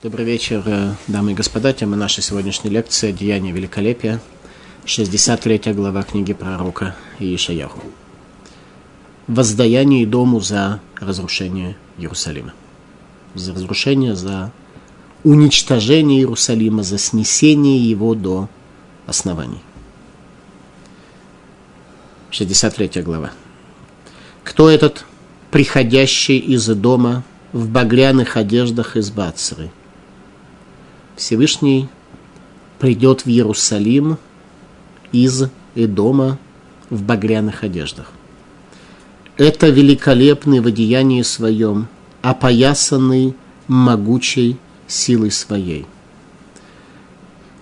Добрый вечер, э, дамы и господа. Тема нашей сегодняшней лекции «Деяние великолепия», 63 глава книги пророка Иешаяху. Воздаяние дому за разрушение Иерусалима. За разрушение, за уничтожение Иерусалима, за снесение его до оснований. 63 глава. Кто этот приходящий из дома в багряных одеждах из Бацры? Всевышний придет в Иерусалим из Эдома в багряных одеждах. Это великолепный в одеянии своем, опоясанный могучей силой своей.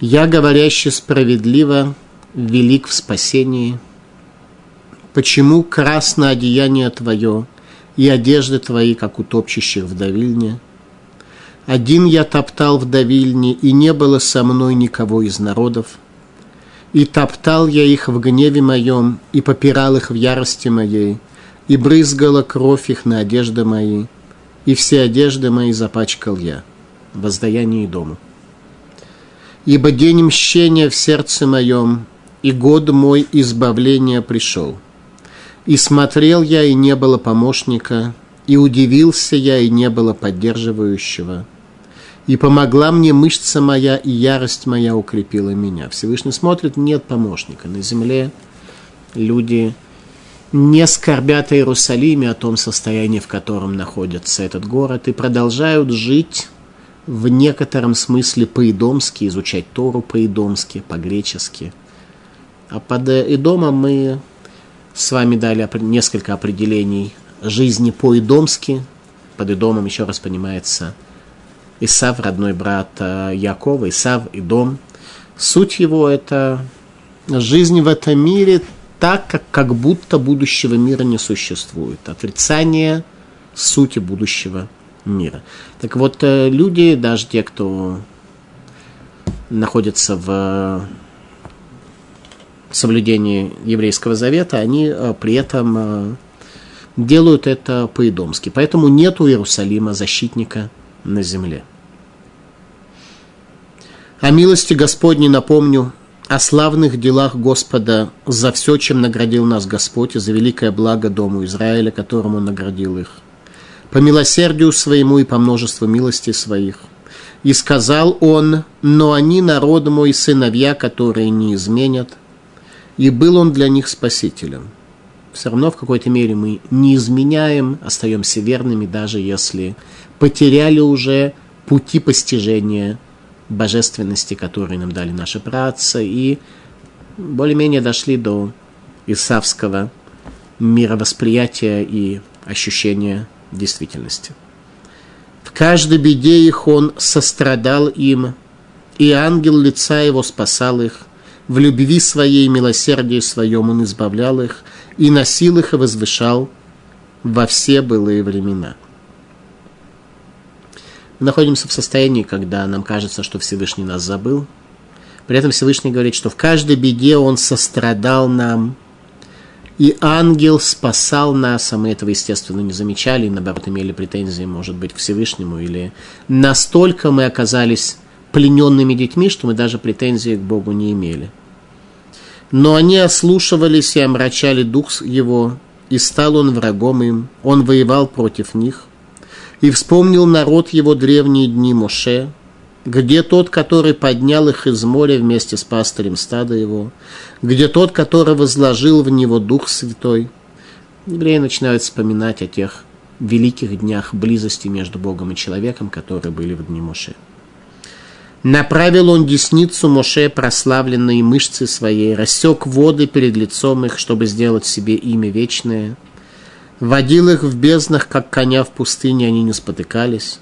Я, говорящий справедливо, велик в спасении. Почему красное одеяние твое и одежды твои, как у топчущих в давильне? Один я топтал в давильне, и не было со мной никого из народов. И топтал я их в гневе моем, и попирал их в ярости моей, и брызгала кровь их на одежды мои, и все одежды мои запачкал я, воздаяние дому. Ибо день мщения в сердце моем, и год мой избавления пришел. И смотрел я, и не было помощника, и удивился я, и не было поддерживающего – и помогла мне мышца моя, и ярость моя укрепила меня. Всевышний смотрит, нет помощника. На земле люди не скорбят о Иерусалиме, о том состоянии, в котором находится этот город, и продолжают жить в некотором смысле по-идомски, изучать Тору по-идомски, по-гречески. А под Идомом мы с вами дали несколько определений жизни по-идомски. Под Идомом еще раз понимается – Исав, родной брат э, Якова, Исав и дом. Суть его – это жизнь в этом мире так, как, как будто будущего мира не существует. Отрицание сути будущего мира. Так вот, э, люди, даже те, кто находятся в соблюдении еврейского завета, они э, при этом делают это по-идомски. Поэтому нет у Иерусалима защитника – на земле. О милости Господней напомню, о славных делах Господа за все, чем наградил нас Господь, и за великое благо Дому Израиля, которым Он наградил их. По милосердию своему и по множеству милостей своих. И сказал Он, но они народ мой, сыновья, которые не изменят. И был Он для них спасителем. Все равно в какой-то мере мы не изменяем, остаемся верными, даже если потеряли уже пути постижения божественности, которые нам дали наши працы, и более-менее дошли до исавского мировосприятия и ощущения действительности. В каждой беде их он сострадал им, и ангел лица его спасал их, в любви своей и милосердии своем он избавлял их, и носил их и возвышал во все былые времена – мы находимся в состоянии, когда нам кажется, что Всевышний нас забыл. При этом Всевышний говорит, что в каждой беде Он сострадал нам, и ангел спасал нас, а мы этого, естественно, не замечали, и, наоборот, имели претензии, может быть, к Всевышнему, или настолько мы оказались плененными детьми, что мы даже претензий к Богу не имели. Но они ослушивались и омрачали дух его, и стал он врагом им, он воевал против них – и вспомнил народ его древние дни Моше, где тот, который поднял их из моря вместе с пастырем стада его, где тот, который возложил в него Дух Святой. Евреи начинают вспоминать о тех великих днях близости между Богом и человеком, которые были в дни Моше. Направил он десницу Моше, прославленные мышцы своей, рассек воды перед лицом их, чтобы сделать себе имя вечное – Водил их в безднах, как коня в пустыне, они не спотыкались.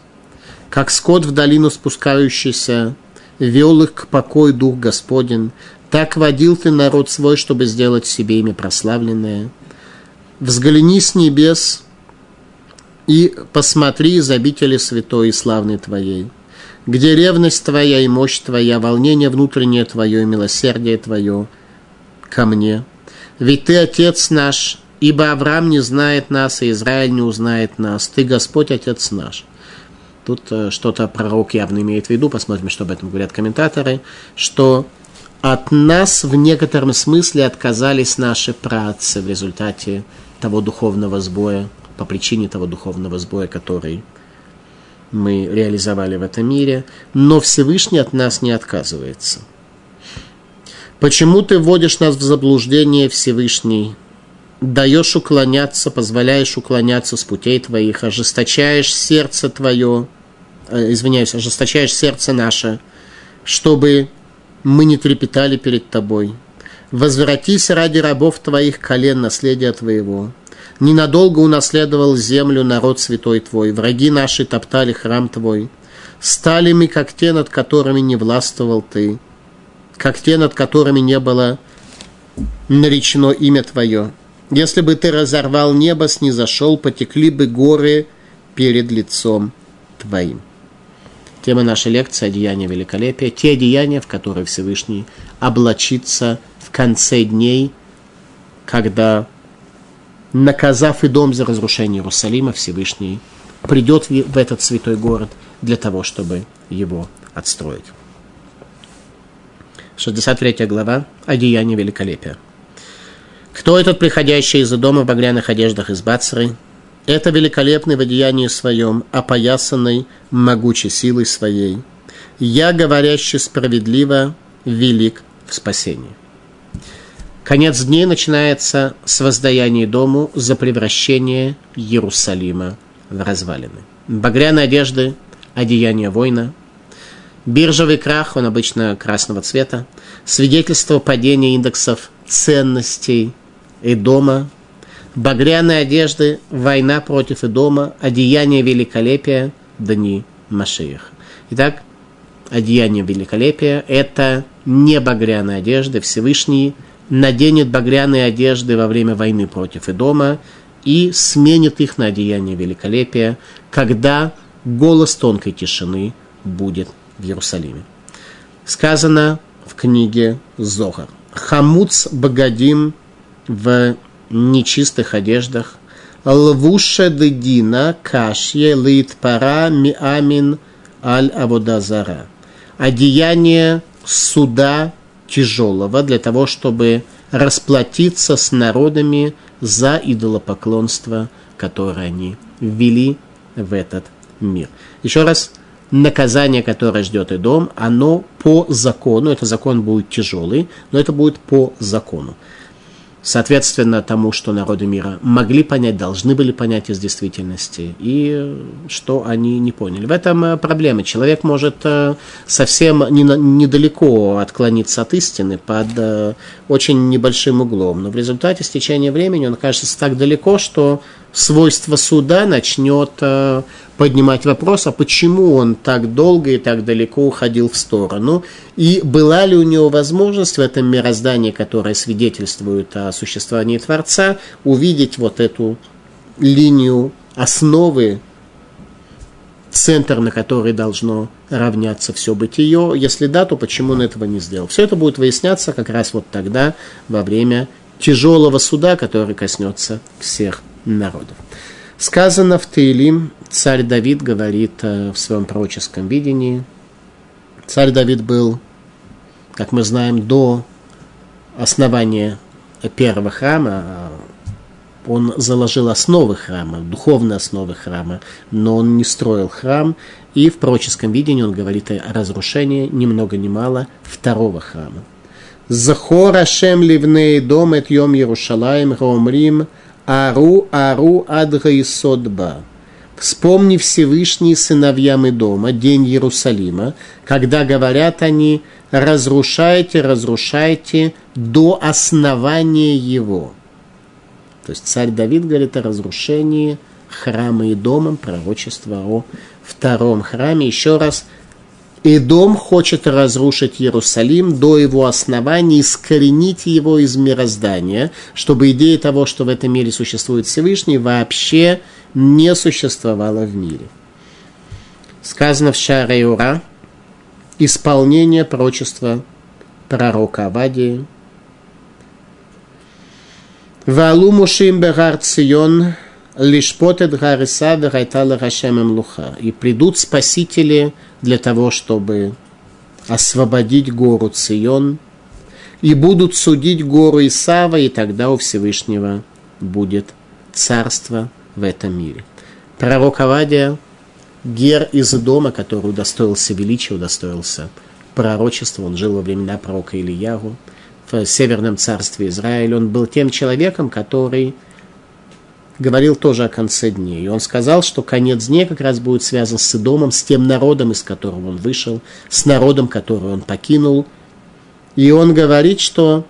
Как скот в долину спускающийся, вел их к покою Дух Господень. Так водил ты народ свой, чтобы сделать себе имя прославленное. Взгляни с небес и посмотри из обители святой и славной твоей, где ревность твоя и мощь твоя, волнение внутреннее твое и милосердие твое ко мне. Ведь ты, Отец наш, Ибо Авраам не знает нас, и Израиль не узнает нас. Ты, Господь, Отец наш. Тут э, что-то пророк явно имеет в виду, посмотрим, что об этом говорят комментаторы, что от нас в некотором смысле отказались наши працы в результате того духовного сбоя, по причине того духовного сбоя, который мы реализовали в этом мире, но Всевышний от нас не отказывается. Почему ты вводишь нас в заблуждение, Всевышний? Даешь уклоняться, позволяешь уклоняться с путей твоих, ожесточаешь сердце твое, э, извиняюсь, ожесточаешь сердце наше, чтобы мы не трепетали перед тобой. Возвратись ради рабов твоих колен, наследия твоего ненадолго унаследовал землю народ святой твой, враги наши топтали храм твой, стали мы, как те, над которыми не властвовал ты, как те, над которыми не было наречено имя твое. Если бы ты разорвал небо, снизошел, потекли бы горы перед лицом твоим. Тема нашей лекции – одеяния великолепия. Те одеяния, в которые Всевышний облачится в конце дней, когда наказав и дом за разрушение Иерусалима, Всевышний придет в этот святой город для того, чтобы его отстроить. 63 глава. Одеяние великолепия. Кто этот приходящий из-за дома в багряных одеждах из Бацры? Это великолепный в одеянии своем, опоясанный могучей силой своей. Я, говорящий справедливо, велик в спасении. Конец дней начинается с воздаяния дому за превращение Иерусалима в развалины. Багряные одежды, одеяние воина, биржевый крах, он обычно красного цвета, свидетельство падения индексов ценностей и дома, багряные одежды, война против и дома, одеяние великолепия, дни Машиих. Итак, одеяние великолепия – это не багряные одежды, Всевышний – наденет багряные одежды во время войны против Идома и сменит их на одеяние великолепия, когда голос тонкой тишины будет в Иерусалиме. Сказано в книге Зохар. Хамуц Багадим в нечистых одеждах, лвуша дедина кашье лит пара миамин аль аводазара. Одеяние суда тяжелого для того, чтобы расплатиться с народами за идолопоклонство, которое они ввели в этот мир. Еще раз, наказание, которое ждет и дом, оно по закону, это закон будет тяжелый, но это будет по закону соответственно тому, что народы мира могли понять, должны были понять из действительности, и что они не поняли. В этом э, проблема. Человек может э, совсем недалеко отклониться от истины под э, очень небольшим углом, но в результате с течением времени он окажется так далеко, что свойство суда начнет поднимать вопрос, а почему он так долго и так далеко уходил в сторону, и была ли у него возможность в этом мироздании, которое свидетельствует о существовании Творца, увидеть вот эту линию основы, центр, на который должно равняться все бытие. Если да, то почему он этого не сделал? Все это будет выясняться как раз вот тогда, во время тяжелого суда, который коснется всех народов. Сказано в Таилим, царь Давид говорит э, в своем пророческом видении. Царь Давид был, как мы знаем, до основания первого храма, он заложил основы храма, духовные основы храма, но он не строил храм, и в пророческом видении он говорит о разрушении ни много ни мало второго храма. Захор Ашем ливней дом эт йом Иерушалаем гаумрим – Ару, Ару, Адга и Содба. Вспомни Всевышний сыновьям и дома, день Иерусалима, когда говорят они, разрушайте, разрушайте до основания его. То есть царь Давид говорит о разрушении храма и дома, пророчество о втором храме. Еще раз, Идом хочет разрушить Иерусалим до его основания, искоренить его из мироздания, чтобы идея того, что в этом мире существует Всевышний, вообще не существовала в мире. Сказано в Шаре Ура, исполнение пророчества пророка Авадии. Валу Мушим Бегар Цион, лишпотет гариса верайтала рашемем луха. И придут спасители для того, чтобы освободить гору Цион, и будут судить гору Исава, и тогда у Всевышнего будет царство в этом мире. Пророк Авадия, гер из дома, который удостоился величия, удостоился пророчества, он жил во времена пророка Ильягу в Северном царстве Израиля, он был тем человеком, который говорил тоже о конце дней. И он сказал, что конец дней как раз будет связан с Идомом, с тем народом, из которого он вышел, с народом, который он покинул. И он говорит, что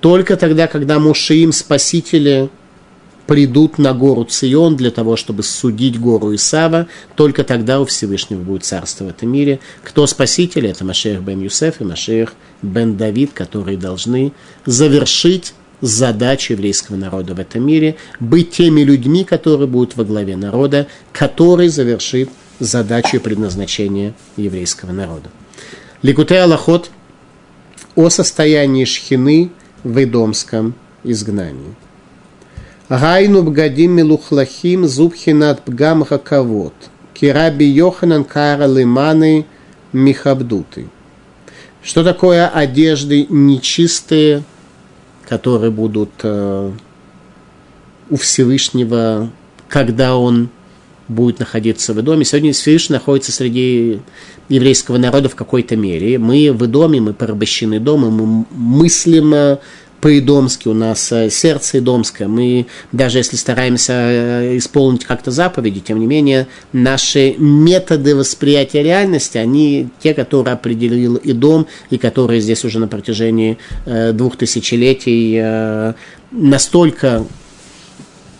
только тогда, когда Мушиим, спасители, придут на гору Цион для того, чтобы судить гору Исава, только тогда у Всевышнего будет царство в этом мире. Кто спасители? Это Машех бен Юсеф и Машех бен Давид, которые должны завершить задачу еврейского народа в этом мире, быть теми людьми, которые будут во главе народа, который завершит задачу и предназначение еврейского народа. Ликутей Аллахот о состоянии шхины в Идомском изгнании. Гайну бгадим милухлахим зубхинат бгам хаковод. Кираби Йоханан кара лиманы михабдуты. Что такое одежды нечистые, которые будут э, у Всевышнего, когда он будет находиться в доме. Сегодня Всевышний находится среди еврейского народа в какой-то мере. Мы в доме, мы порабощены дома, мы мыслим по-идомски, у нас э, сердце идомское. Мы, даже если стараемся э, исполнить как-то заповеди, тем не менее, наши методы восприятия реальности, они те, которые определил Идом, и которые здесь уже на протяжении э, двух тысячелетий настолько,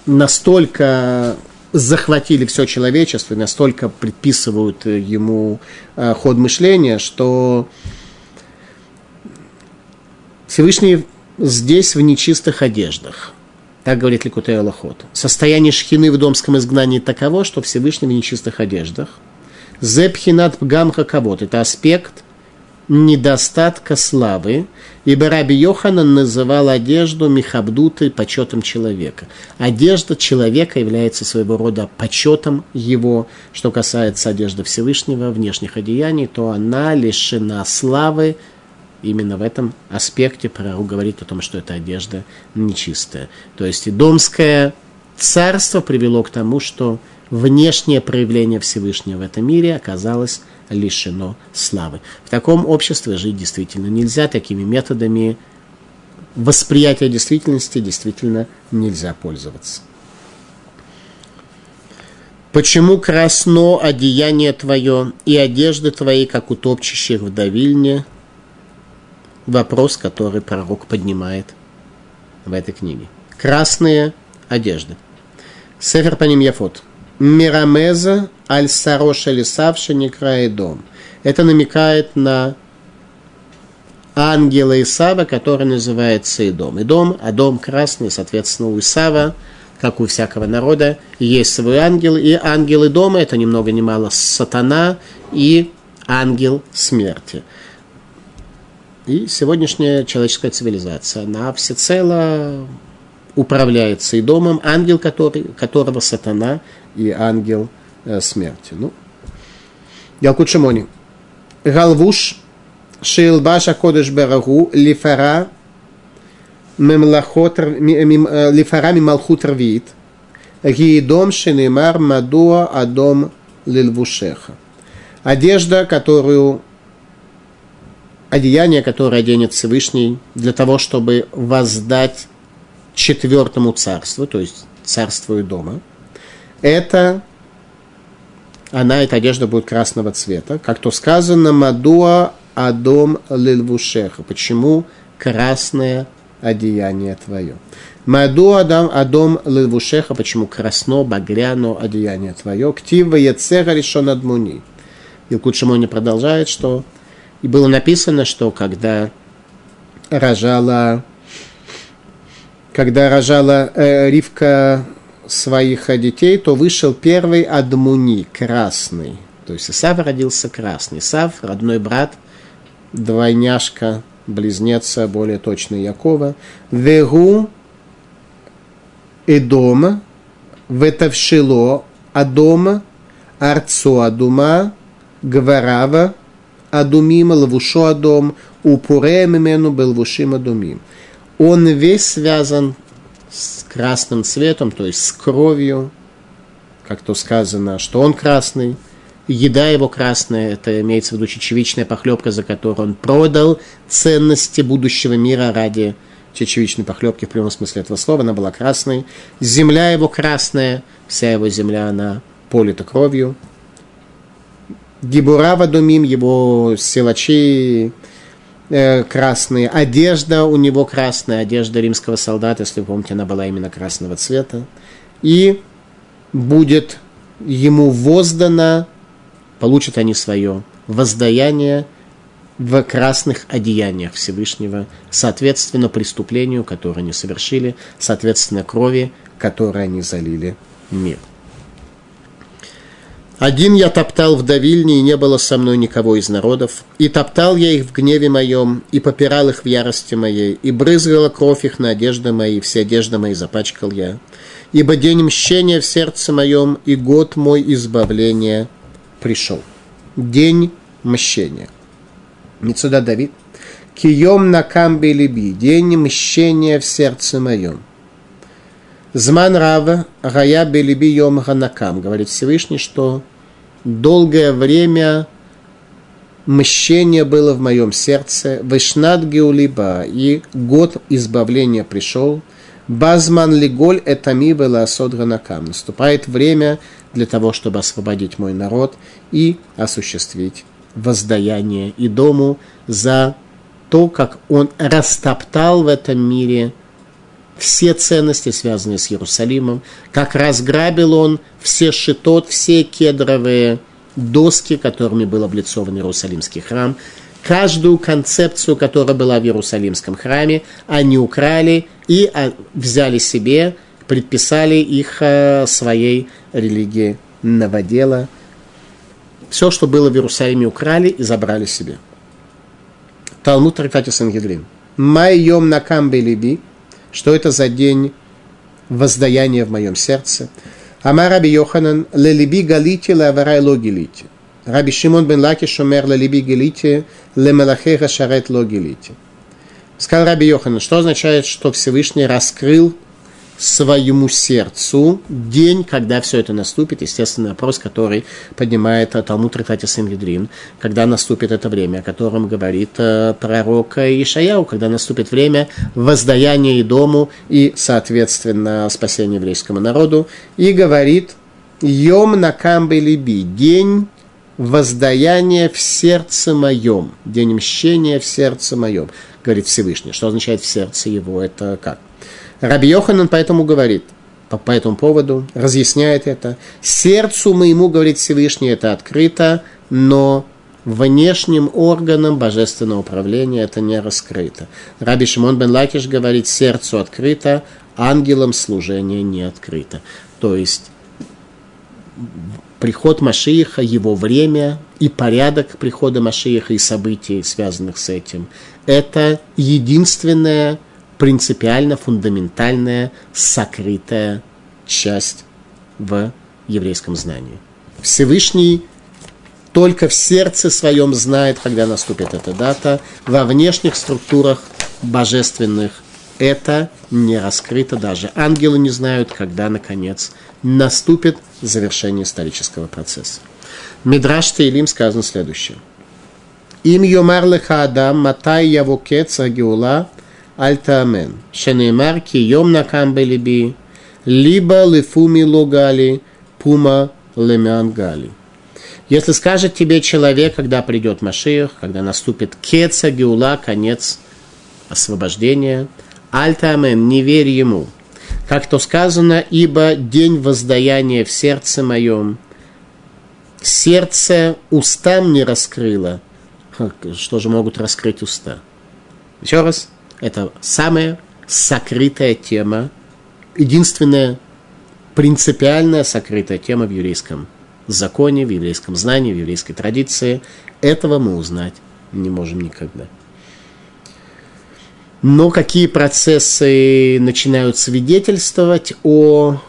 настолько захватили все человечество, и настолько предписывают ему ход мышления, что Всевышний здесь в нечистых одеждах. Так говорит Ликутей Аллахот. Состояние шхины в домском изгнании таково, что Всевышний в нечистых одеждах. Зепхинат пгамха кавод. Это аспект недостатка славы, ибо Раби Йоханан называл одежду михабдутой почетом человека. Одежда человека является своего рода почетом его. Что касается одежды Всевышнего, внешних одеяний, то она лишена славы, именно в этом аспекте пророк говорит о том, что эта одежда нечистая. То есть домское царство привело к тому, что внешнее проявление Всевышнего в этом мире оказалось лишено славы. В таком обществе жить действительно нельзя, такими методами восприятия действительности действительно нельзя пользоваться. Почему красно одеяние твое и одежды твои, как у топчущих в давильне, вопрос, который пророк поднимает в этой книге. Красные одежды. Сефер по ним Яфот. Мирамеза аль сароша лисавша некрае дом. Это намекает на ангела Исава, который называется Идом. Идом, а дом красный, соответственно, у Исава, как у всякого народа, есть свой ангел, и ангелы дома это ни много ни мало сатана и ангел смерти. И сегодняшняя человеческая цивилизация, она всецело управляется и домом, ангел который, которого сатана и ангел э, смерти. Ну, Ялкут Шимони. Галвуш Шейлбаша Кодыш Берагу Лифара Мемлахот э, Лифара Мималхут Рвит Гиедом Шенемар Мадуа Адом Лилвушеха. Одежда, которую одеяние, которое оденет Всевышний для того, чтобы воздать четвертому царству, то есть царству и дома, это она, эта одежда будет красного цвета. Как то сказано, Мадуа Адом Лилвушеха. Почему красное одеяние твое? Маду Адам Адом Лилвушеха, почему красно, багряно одеяние твое? Ктива Яцера решен Адмуни. Илкут Шимони продолжает, что и было написано, что когда рожала, когда рожала э, Ривка своих детей, то вышел первый Адмуни, красный. То есть Исав родился красный. Исав, родной брат, двойняшка, близнеца, более точно Якова. Вегу Эдома, ветавшило Адома, Арцо Адума, Гварава, Адумим, Лавушо Адом, Упуре Мимену, Белвушим Адумим. Он весь связан с красным цветом, то есть с кровью, как то сказано, что он красный, еда его красная, это имеется в виду чечевичная похлебка, за которую он продал ценности будущего мира ради чечевичной похлебки в прямом смысле этого слова, она была красной. Земля его красная, вся его земля, она полита кровью. Гибура Вадумим, его силачи э, красные, одежда у него красная, одежда римского солдата, если вы помните, она была именно красного цвета. И будет ему воздано, получат они свое воздаяние в красных одеяниях Всевышнего, соответственно преступлению, которое они совершили, соответственно крови, которой они залили мир. Один я топтал в давильне, и не было со мной никого из народов. И топтал я их в гневе моем, и попирал их в ярости моей, и брызгала кровь их на одежды мои, все одежды мои запачкал я. Ибо день мщения в сердце моем, и год мой избавления пришел. День мщения. Мецуда Давид. Кием на камбе либи, день мщения в сердце моем. Зман Рава Рая Белиби Йом говорит Всевышний, что долгое время мщение было в моем сердце, Вишнат Геулиба, и год избавления пришел, Базман Лиголь Этами была Ганакам. Наступает время для того, чтобы освободить мой народ и осуществить воздаяние и дому за то, как он растоптал в этом мире – все ценности, связанные с Иерусалимом, как разграбил он все шитот, все кедровые доски, которыми был облицован Иерусалимский храм, каждую концепцию, которая была в Иерусалимском храме, они украли и а, взяли себе, предписали их э, своей религии новодела. Все, что было в Иерусалиме, украли и забрали себе. Талмуд Трактате Сангедрин. נקם בלבי, что это за день воздаяния в моем сердце? אמר רבי יוחנן, ללבי גליתי לאבריי לא גליתי. רבי שמעון בן לקיש אומר ללבי גליתי למלאכי השרת לא גליתי. Сказал Раби Йоханан, что означает, что Всевышний раскрыл своему сердцу день, когда все это наступит. Естественный вопрос, который поднимает Талмуд Ратати Симвидрин, когда наступит это время, о котором говорит э, пророк Ишаяу, когда наступит время воздаяния и дому и, соответственно, спасения еврейскому народу. И говорит «Йом на камбе либи» – день воздаяния в сердце моем, день мщения в сердце моем, говорит Всевышний. Что означает в сердце его? Это как? Раби Йоханан поэтому говорит, по, по этому поводу, разъясняет это. Сердцу моему, говорит Всевышний, это открыто, но внешним органам божественного управления это не раскрыто. Раби Шимон бен Лакиш говорит, сердцу открыто, ангелам служение не открыто. То есть приход Машииха, его время и порядок прихода Машииха и событий, связанных с этим, это единственное принципиально фундаментальная, сокрытая часть в еврейском знании. Всевышний только в сердце своем знает, когда наступит эта дата. Во внешних структурах божественных это не раскрыто даже. Ангелы не знают, когда, наконец, наступит завершение исторического процесса. Мидраш Тейлим сказано следующее. Им йомар леха адам, матай явокец агиула, Альтамен. Шенеймар ки йом накам белиби, либо лифуми логали, пума лемян. Если скажет тебе человек, когда придет Машиах, когда наступит Кеца, Геула, конец освобождения, Альтамен, не верь ему. Как то сказано, ибо день воздаяния в сердце моем, сердце устам не раскрыло. Что же могут раскрыть уста? Еще раз. Это самая сокрытая тема, единственная принципиальная сокрытая тема в еврейском законе, в еврейском знании, в еврейской традиции. Этого мы узнать не можем никогда. Но какие процессы начинают свидетельствовать о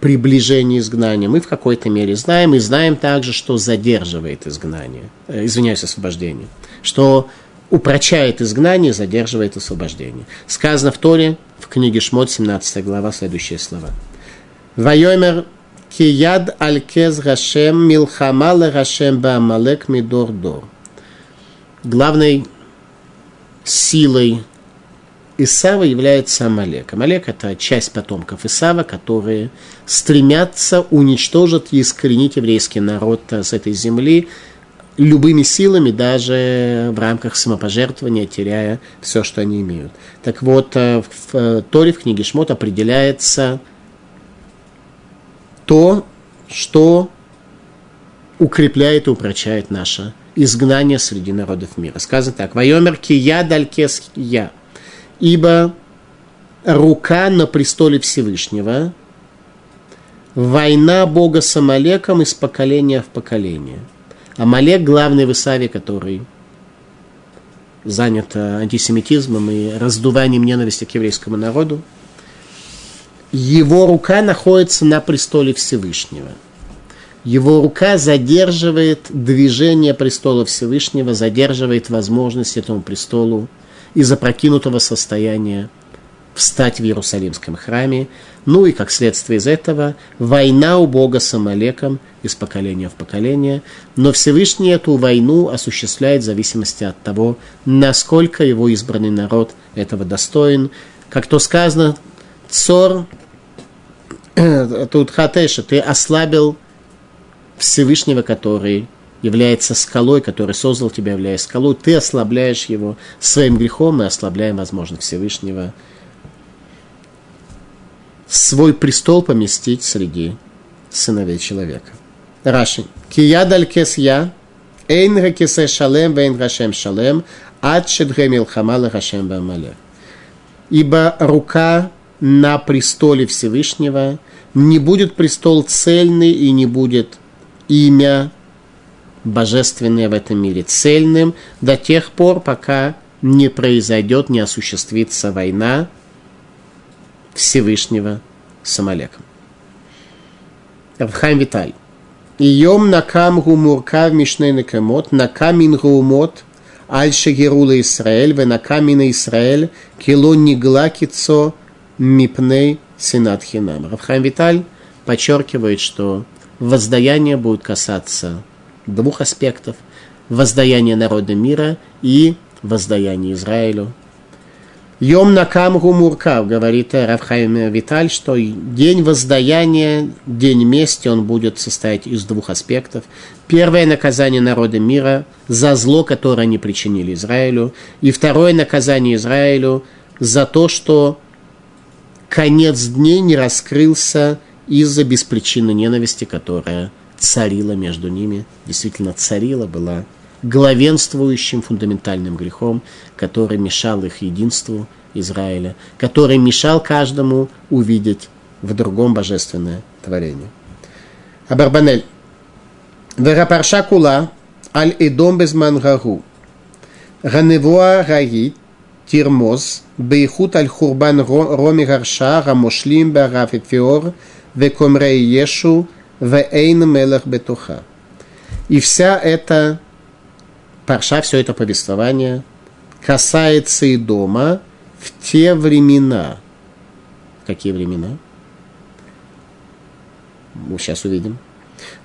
приближение изгнания. Мы в какой-то мере знаем и знаем также, что задерживает изгнание, э, извиняюсь, освобождение, что упрочает изгнание, задерживает освобождение. Сказано в Торе, в книге Шмот, 17 глава, следующие слова. Вайомер кияд алькез Рашем милхама Рашем баамалек мидор дор. Главной силой Исава является Амалек. Амалек – это часть потомков Исава, которые стремятся уничтожить и искоренить еврейский народ с этой земли любыми силами, даже в рамках самопожертвования, теряя все, что они имеют. Так вот, э, в э, Торе, в книге Шмот определяется то, что укрепляет и упрочает наше изгнание среди народов мира. Сказано так, «Вайомер кия далькес я» ибо рука на престоле Всевышнего, война Бога с Амалеком из поколения в поколение. Амалек – главный в Исаве, который занят э, антисемитизмом и раздуванием ненависти к еврейскому народу. Его рука находится на престоле Всевышнего. Его рука задерживает движение престола Всевышнего, задерживает возможность этому престолу из опрокинутого состояния встать в Иерусалимском храме. Ну и как следствие из этого война у Бога с Амалеком из поколения в поколение. Но Всевышний эту войну осуществляет в зависимости от того, насколько его избранный народ этого достоин. Как то сказано, Цор, тут Хатеша, ты ослабил Всевышнего, который является скалой, который создал тебя, являясь скалой, ты ослабляешь его своим грехом, мы ослабляем, возможно, Всевышнего. Свой престол поместить среди сыновей человека. Раши. Киядаль кес я, эйн ракесе шалем, вейн рашем шалем, ад шедге милхама рашем бамале. Ибо рука на престоле Всевышнего не будет престол цельный и не будет имя божественное в этом мире цельным до тех пор, пока не произойдет, не осуществится война Всевышнего с Амалеком. Равхайм Виталь. Йом накам гумуркав мишней накамот, накамин гумот, аль шегерула Исраэль, ве накамина Исраэль, кило нигла кицо мипней синат хинам. Равхайм Виталь подчеркивает, что воздаяние будет касаться двух аспектов – воздаяние народа мира и воздаяние Израилю. Йом накамгу муркав, говорит Равхайм Виталь, что день воздаяния, день мести, он будет состоять из двух аспектов. Первое наказание народа мира за зло, которое они причинили Израилю. И второе наказание Израилю за то, что конец дней не раскрылся из-за беспричинной ненависти, которая царила между ними, действительно царила, была главенствующим фундаментальным грехом, который мешал их единству Израиля, который мешал каждому увидеть в другом божественное творение. Абарбанель. Верапарша кула аль идом без мангагу. Ганевуа раги тирмоз бейхут аль хурбан роми гарша рамошлим барафифиор векомрей ешу Вейн мелах бетуха. И вся эта парша, все это повествование касается и дома в те времена. Какие времена? Мы сейчас увидим.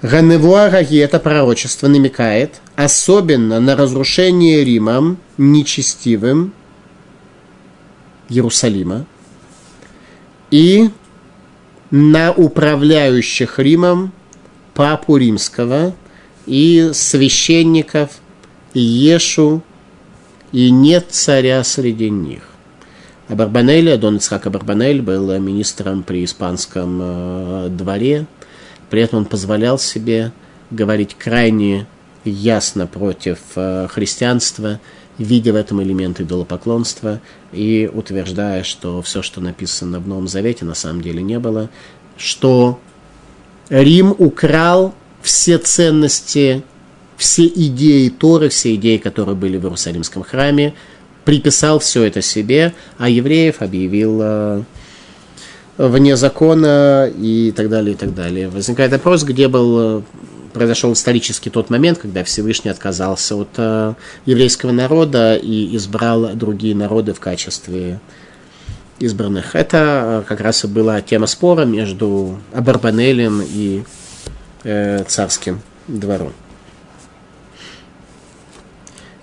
Ганевуараги это пророчество намекает особенно на разрушение Римом нечестивым Иерусалима и на управляющих Римом папу римского и священников Ешу, и нет царя среди них. А Барбанель, Адон Ицхак Барбанель был министром при испанском э, дворе, при этом он позволял себе говорить крайне ясно против э, христианства, видя в этом элемент идолопоклонства и утверждая, что все, что написано в Новом Завете, на самом деле не было, что Рим украл все ценности, все идеи Торы, все идеи, которые были в Иерусалимском храме, приписал все это себе, а евреев объявил э, вне закона и так далее, и так далее. Возникает вопрос, где был произошел исторически тот момент, когда Всевышний отказался от э, еврейского народа и избрал другие народы в качестве избранных. Это э, как раз и была тема спора между Абарбанелем и э, царским двором.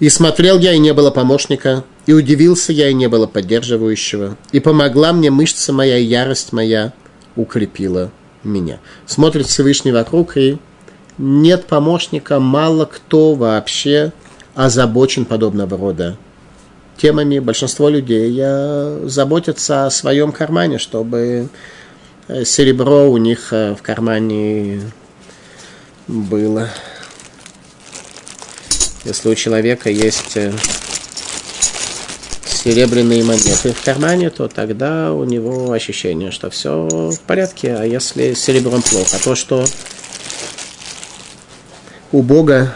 И смотрел я, и не было помощника, и удивился я, и не было поддерживающего, и помогла мне мышца моя, и ярость моя укрепила меня. Смотрит Всевышний вокруг, и нет помощника, мало кто вообще озабочен подобного рода темами. Большинство людей заботятся о своем кармане, чтобы э, серебро у них э, в кармане было. Если у человека есть э, серебряные монеты в кармане, то тогда у него ощущение, что все в порядке. А если серебром плохо, то что у Бога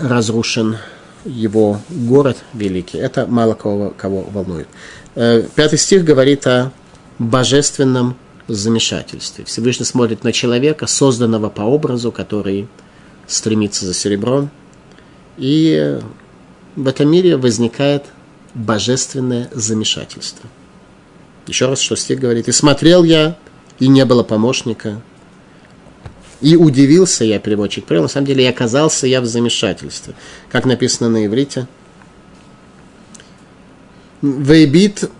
разрушен его город великий. Это мало кого, кого волнует. Э, пятый стих говорит о божественном замешательстве. Всевышний смотрит на человека, созданного по образу, который стремится за серебром. И в этом мире возникает божественное замешательство. Еще раз, что стих говорит. «И смотрел я, и не было помощника, и удивился я, переводчик привел, на самом деле и оказался я в замешательстве. Как написано на иврите. Вейбит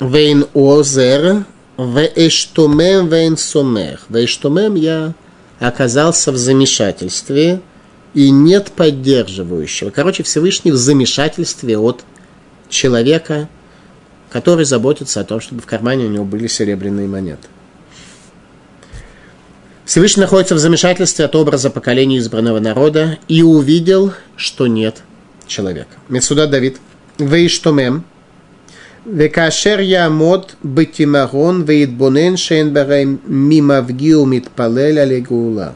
вейн озер вейштумем вейн сомех. Вейштумем я оказался в замешательстве и нет поддерживающего. Короче, Всевышний в замешательстве от человека, который заботится о том, чтобы в кармане у него были серебряные монеты. Всевышний находится в замешательстве от образа поколения избранного народа и увидел, что нет человека. Мецуда Давид. Вейштомем. Векашер я мод ямод бетимарон вейтбонен шенбарэм мимавгиу митпалель алегула.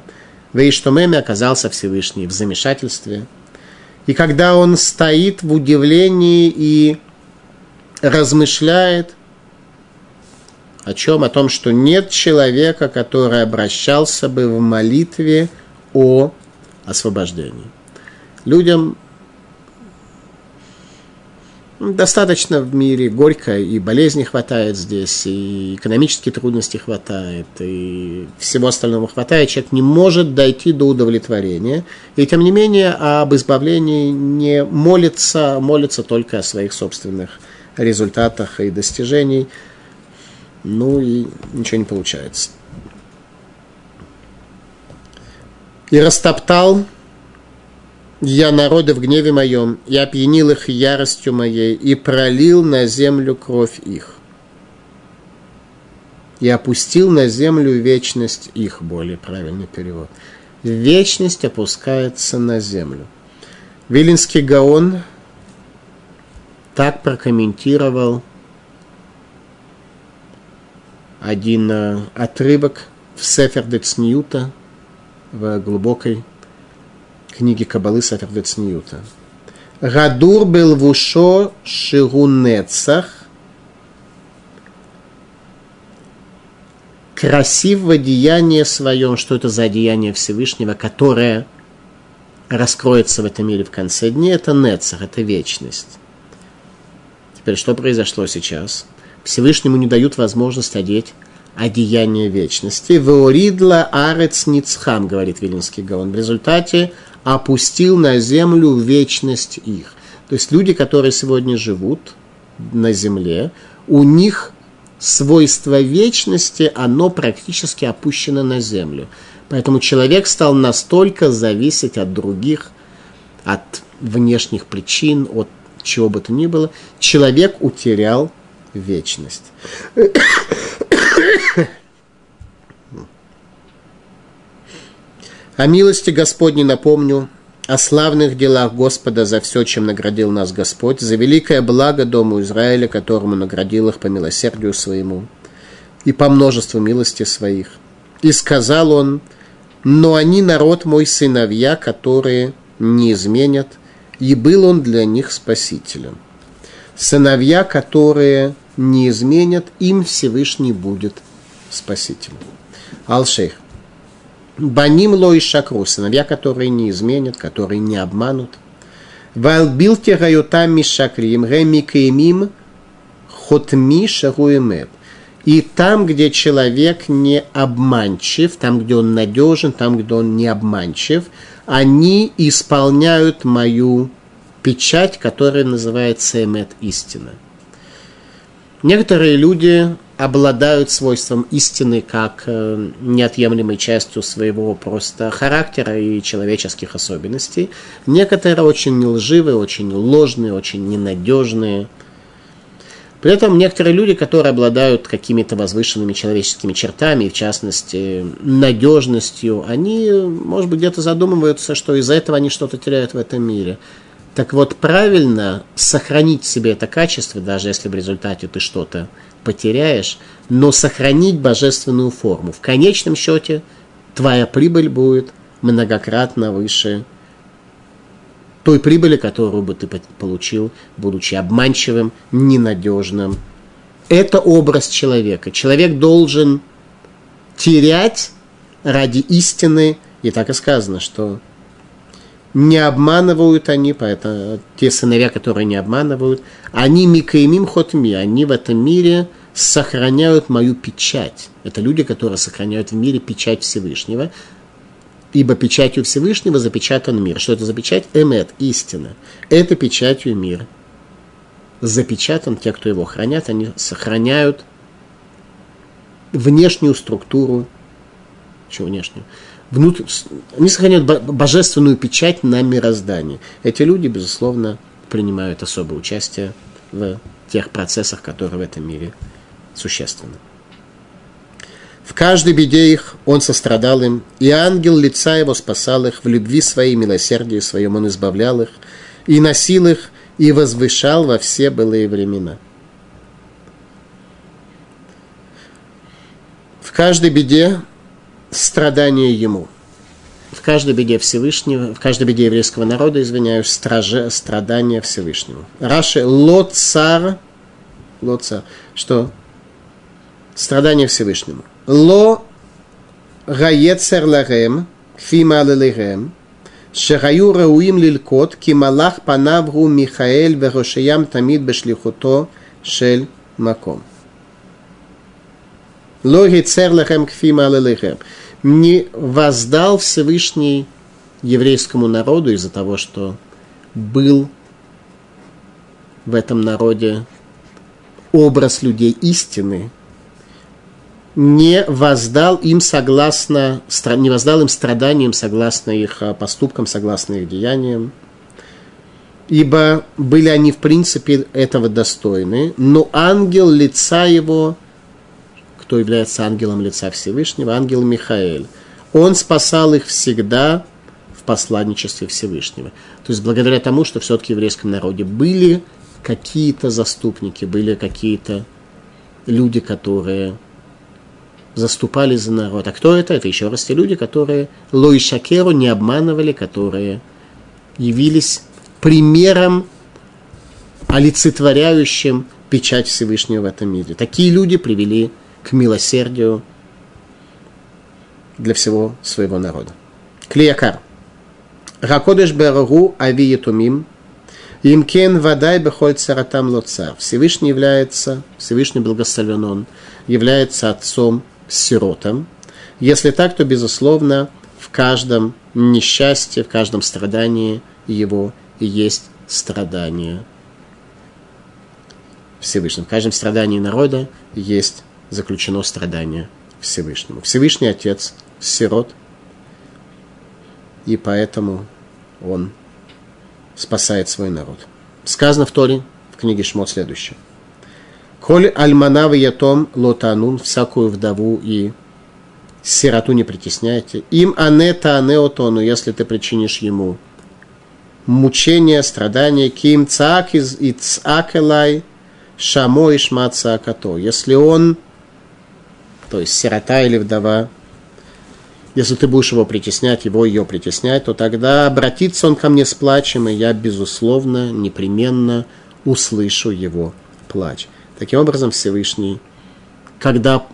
В Иштумеме оказался Всевышний в замешательстве. И когда он стоит в удивлении и размышляет о чем? О том, что нет человека, который обращался бы в молитве о освобождении. Людям достаточно в мире горько, и болезней хватает здесь, и экономические трудности хватает, и всего остального хватает. Человек не может дойти до удовлетворения, и тем не менее об избавлении не молится, молится только о своих собственных результатах и достижениях ну и ничего не получается. И растоптал я народы в гневе моем, и опьянил их яростью моей, и пролил на землю кровь их. И опустил на землю вечность их, более правильный перевод. Вечность опускается на землю. Вилинский Гаон так прокомментировал один э, отрывок в Сефер Децниюта, в глубокой книге Кабалы Сефер Децниюта. Радур был в ушо ширунецах, красив в одеянии своем, что это за одеяние Всевышнего, которое раскроется в этом мире в конце дней, это Нецах, это вечность. Теперь, что произошло сейчас? Всевышнему не дают возможность одеть одеяние вечности. Веоридла арец ницхам, говорит Вилинский Гаон. В результате опустил на землю вечность их. То есть люди, которые сегодня живут на земле, у них свойство вечности, оно практически опущено на землю. Поэтому человек стал настолько зависеть от других, от внешних причин, от чего бы то ни было. Человек утерял вечность. О милости Господней напомню, о славных делах Господа за все, чем наградил нас Господь, за великое благо Дому Израиля, которому наградил их по милосердию своему и по множеству милости своих. И сказал он, но они народ мой сыновья, которые не изменят, и был он для них спасителем. Сыновья, которые не изменят, им Всевышний будет Спасителя. Алшейх. Баним ло и шакру, сыновья, которые не изменят, которые не обманут. Валбилте раютам мишакрим, реми кремим, хотми шаруэмэб. И там, где человек не обманчив, там, где он надежен, там, где он не обманчив, они исполняют мою печать, которая называется эмет истина. Некоторые люди обладают свойством истины как э, неотъемлемой частью своего просто характера и человеческих особенностей. Некоторые очень лживые, очень ложные, очень ненадежные. При этом некоторые люди, которые обладают какими-то возвышенными человеческими чертами, в частности, надежностью, они, может быть, где-то задумываются, что из-за этого они что-то теряют в этом мире. Так вот, правильно сохранить себе это качество, даже если в результате ты что-то потеряешь, но сохранить божественную форму. В конечном счете твоя прибыль будет многократно выше той прибыли, которую бы ты получил, будучи обманчивым, ненадежным. Это образ человека. Человек должен терять ради истины, и так и сказано, что не обманывают они, поэтому те сыновья, которые не обманывают, они микаимим хотми, они в этом мире сохраняют мою печать. Это люди, которые сохраняют в мире печать Всевышнего, ибо печатью Всевышнего запечатан мир. Что это за печать? Эмет, истина. Это печатью мир. Запечатан, те, кто его хранят, они сохраняют внешнюю структуру, что внешнюю, внутрь, они сохраняют божественную печать на мироздание. Эти люди, безусловно, принимают особое участие в тех процессах, которые в этом мире существенны. В каждой беде их он сострадал им, и ангел лица его спасал их, в любви своей, милосердии своем он избавлял их, и носил их, и возвышал во все былые времена. В каждой беде страдание ему. В каждой беде Всевышнего, в каждой беде еврейского народа, извиняюсь, страже, страдания Всевышнего. Раши лот цар, лот что страдание Всевышнему. Ло гаецер ларем, фима лилерем, шагаю рауим лилькот, кималах панавру Михаэль верошиям тамид бешлихуто шель маком. Ло гаецер ларем, фима лилерем не воздал Всевышний еврейскому народу из-за того, что был в этом народе образ людей истины, не воздал им согласно, не воздал им страданиям согласно их а, поступкам, согласно их деяниям, ибо были они в принципе этого достойны, но ангел лица его кто является ангелом лица Всевышнего, ангел Михаэль. Он спасал их всегда в посланничестве Всевышнего. То есть благодаря тому, что все-таки в еврейском народе были какие-то заступники, были какие-то люди, которые заступали за народ. А кто это? Это еще раз те люди, которые Лой Шакеру не обманывали, которые явились примером, олицетворяющим печать Всевышнего в этом мире. Такие люди привели к милосердию для всего своего народа. Клиякар. Ракодыш берагу ави етумим. Имкен вадай бехоль царатам лоца. Всевышний является, Всевышний благословен он, является отцом сиротам. Если так, то, безусловно, в каждом несчастье, в каждом страдании его есть страдание Всевышнего. В каждом страдании народа есть заключено страдание Всевышнему. Всевышний Отец сирот, и поэтому он спасает свой народ. Сказано в Торе, в книге Шмот следующее. Коль альманава ятом лотанун, всякую вдову и сироту не притесняйте. Им анета анеотону, если ты причинишь ему мучение, страдания, ким цак из цакелай, шамо и шмаца акато. Если он то есть сирота или вдова, если ты будешь его притеснять, его ее притеснять, то тогда обратится он ко мне с плачем, и я, безусловно, непременно услышу его плач. Таким образом, Всевышний, когда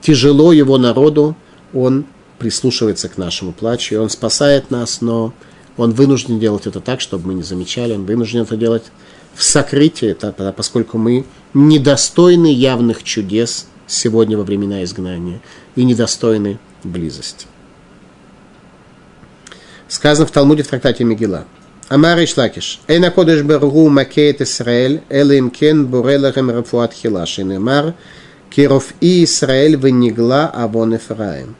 тяжело его народу, он прислушивается к нашему плачу, и он спасает нас, но он вынужден делать это так, чтобы мы не замечали, он вынужден это делать в сокрытии, поскольку мы недостойны явных чудес сегодня во времена изгнания и недостойны близости. Сказано в Талмуде в трактате Мегила. Амар Ишлакиш. Эйна кодеш бергу макеет Исраэль, элим кен бурелахем рафуат хилаш. Инемар, киров и Исраэль вынигла авон Эфраим.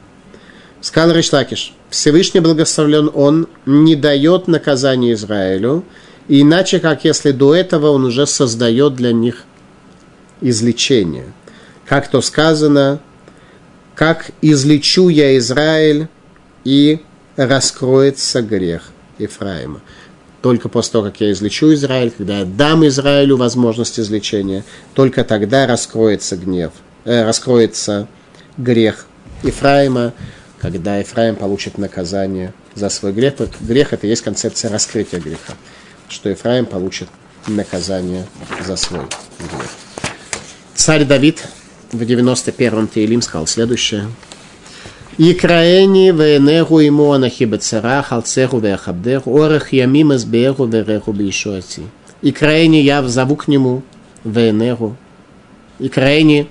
Сказал Ришлакиш. Всевышний благословлен он, не дает наказания Израилю, иначе как если до этого он уже создает для них излечение. Как то сказано, как излечу я Израиль и раскроется грех Ефраима. Только после того, как я излечу Израиль, когда я дам Израилю возможность излечения, только тогда раскроется гнев, э, раскроется грех Ефраима, когда Ефраим получит наказание за свой грех. Грех – это есть концепция раскрытия греха, что Ефраим получит наказание за свой грех. Царь Давид в 91-м Теилим сказал следующее. Икраэни венегу ему анахибецара халцеру веахабдеру орех ямим эсберу вереху бишуати. Икраэни я взову к нему венегу. Икраэни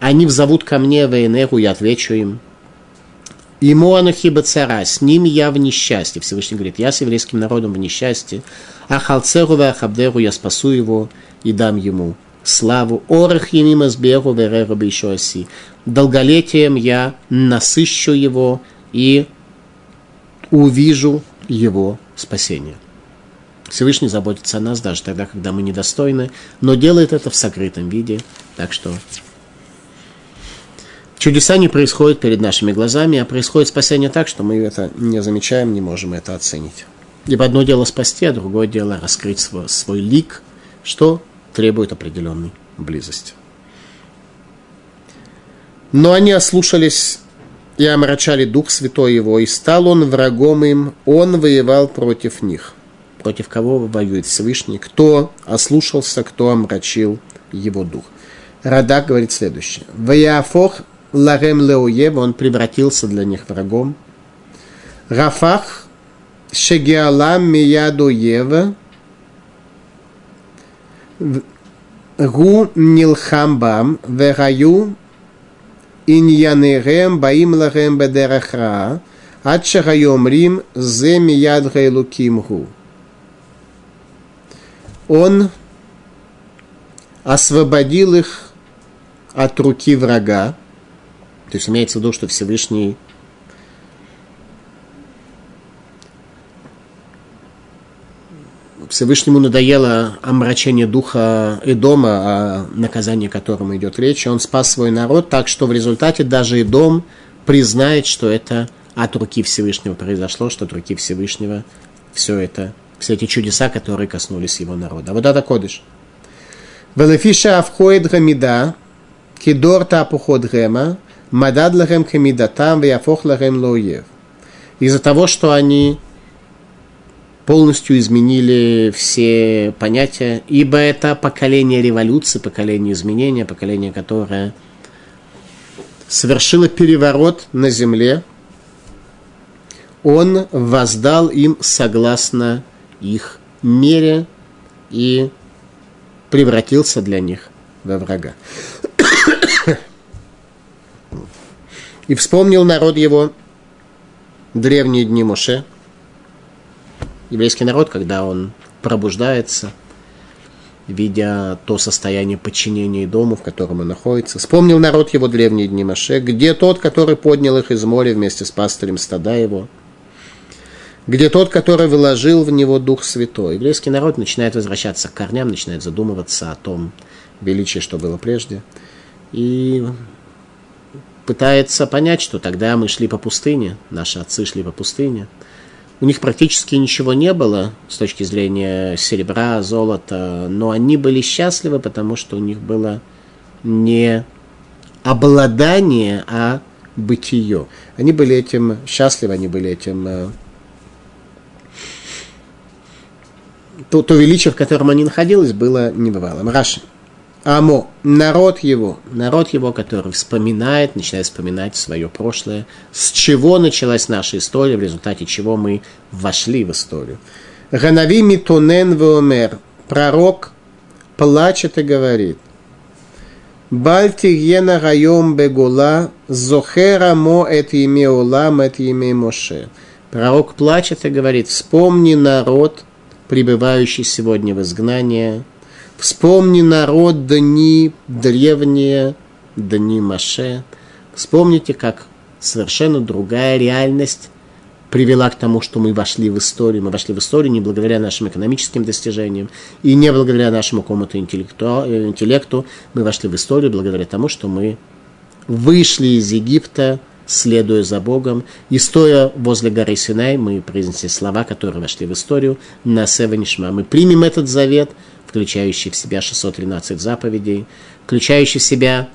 они взовут ко мне венегу, я отвечу им. Ему анахиба цара, с ним я в несчастье. Всевышний говорит, я с еврейским народом в несчастье, а халцеру ахабдеру я спасу его и дам ему славу. Орах емима сберу вереру оси. Долголетием я насыщу его и увижу его спасение. Всевышний заботится о нас даже тогда, когда мы недостойны, но делает это в сокрытом виде. Так что Чудеса не происходят перед нашими глазами, а происходит спасение так, что мы это не замечаем, не можем это оценить. Ибо одно дело спасти, а другое дело раскрыть свой, свой лик, что требует определенной близости. Но они ослушались и омрачали Дух Святой его, и стал он врагом им, он воевал против них. Против кого воюет Всевышний? Кто ослушался, кто омрачил его дух? Радак говорит следующее. Ваяфох Ларем Леоев, он превратился для них врагом. Рафах Шегиалам Мияду Ева Гу нилхамбам вегаю иньянерем баим лахем бедерахра адшагайом рим земи мияд гайлуким гу. Он освободил их от руки врага. То есть имеется в виду, что Всевышний Всевышнему надоело омрачение духа Эдома, о наказании которому идет речь, он спас свой народ, так что в результате даже Эдом признает, что это от руки Всевышнего произошло, что от руки Всевышнего все это, все эти чудеса, которые коснулись его народа. А вот это кодыш. Велефиша авхоид гамида, кидор тапуход гема, Мадад лахем камидатам вяфох лахем лоев. Из-за того, что они полностью изменили все понятия, ибо это поколение революции, поколение изменения, поколение, которое совершило переворот на земле, он воздал им согласно их мере и превратился для них во врага. И вспомнил народ его древние дни Моше. Еврейский народ, когда он пробуждается, видя то состояние подчинения дому, в котором он находится. Вспомнил народ его древние дни Моше, где тот, который поднял их из моря вместе с пастырем стада его, где тот, который выложил в него Дух Святой. Еврейский народ начинает возвращаться к корням, начинает задумываться о том величии, что было прежде. И пытается понять, что тогда мы шли по пустыне, наши отцы шли по пустыне. У них практически ничего не было с точки зрения серебра, золота, но они были счастливы, потому что у них было не обладание, а бытие. Они были этим счастливы, они были этим... Э, то, то величие, в котором они находились, было небывалым. Раши. Амо, народ его, народ его, который вспоминает, начинает вспоминать свое прошлое, с чего началась наша история, в результате чего мы вошли в историю. Ганави митонен веомер, пророк плачет и говорит, Бальти ена райом бегула, зохера мо эт имя улам, эт имя Моше. Пророк плачет и говорит, вспомни народ, пребывающий сегодня в изгнании, вспомни народ дни древние, дни Маше. Вспомните, как совершенно другая реальность привела к тому, что мы вошли в историю. Мы вошли в историю не благодаря нашим экономическим достижениям и не благодаря нашему какому-то интеллекту, интеллекту. Мы вошли в историю благодаря тому, что мы вышли из Египта, следуя за Богом. И стоя возле горы Синай, мы произнесли слова, которые вошли в историю на Севанишма. Мы примем этот завет, включающий в себя 613 заповедей, включающий в себя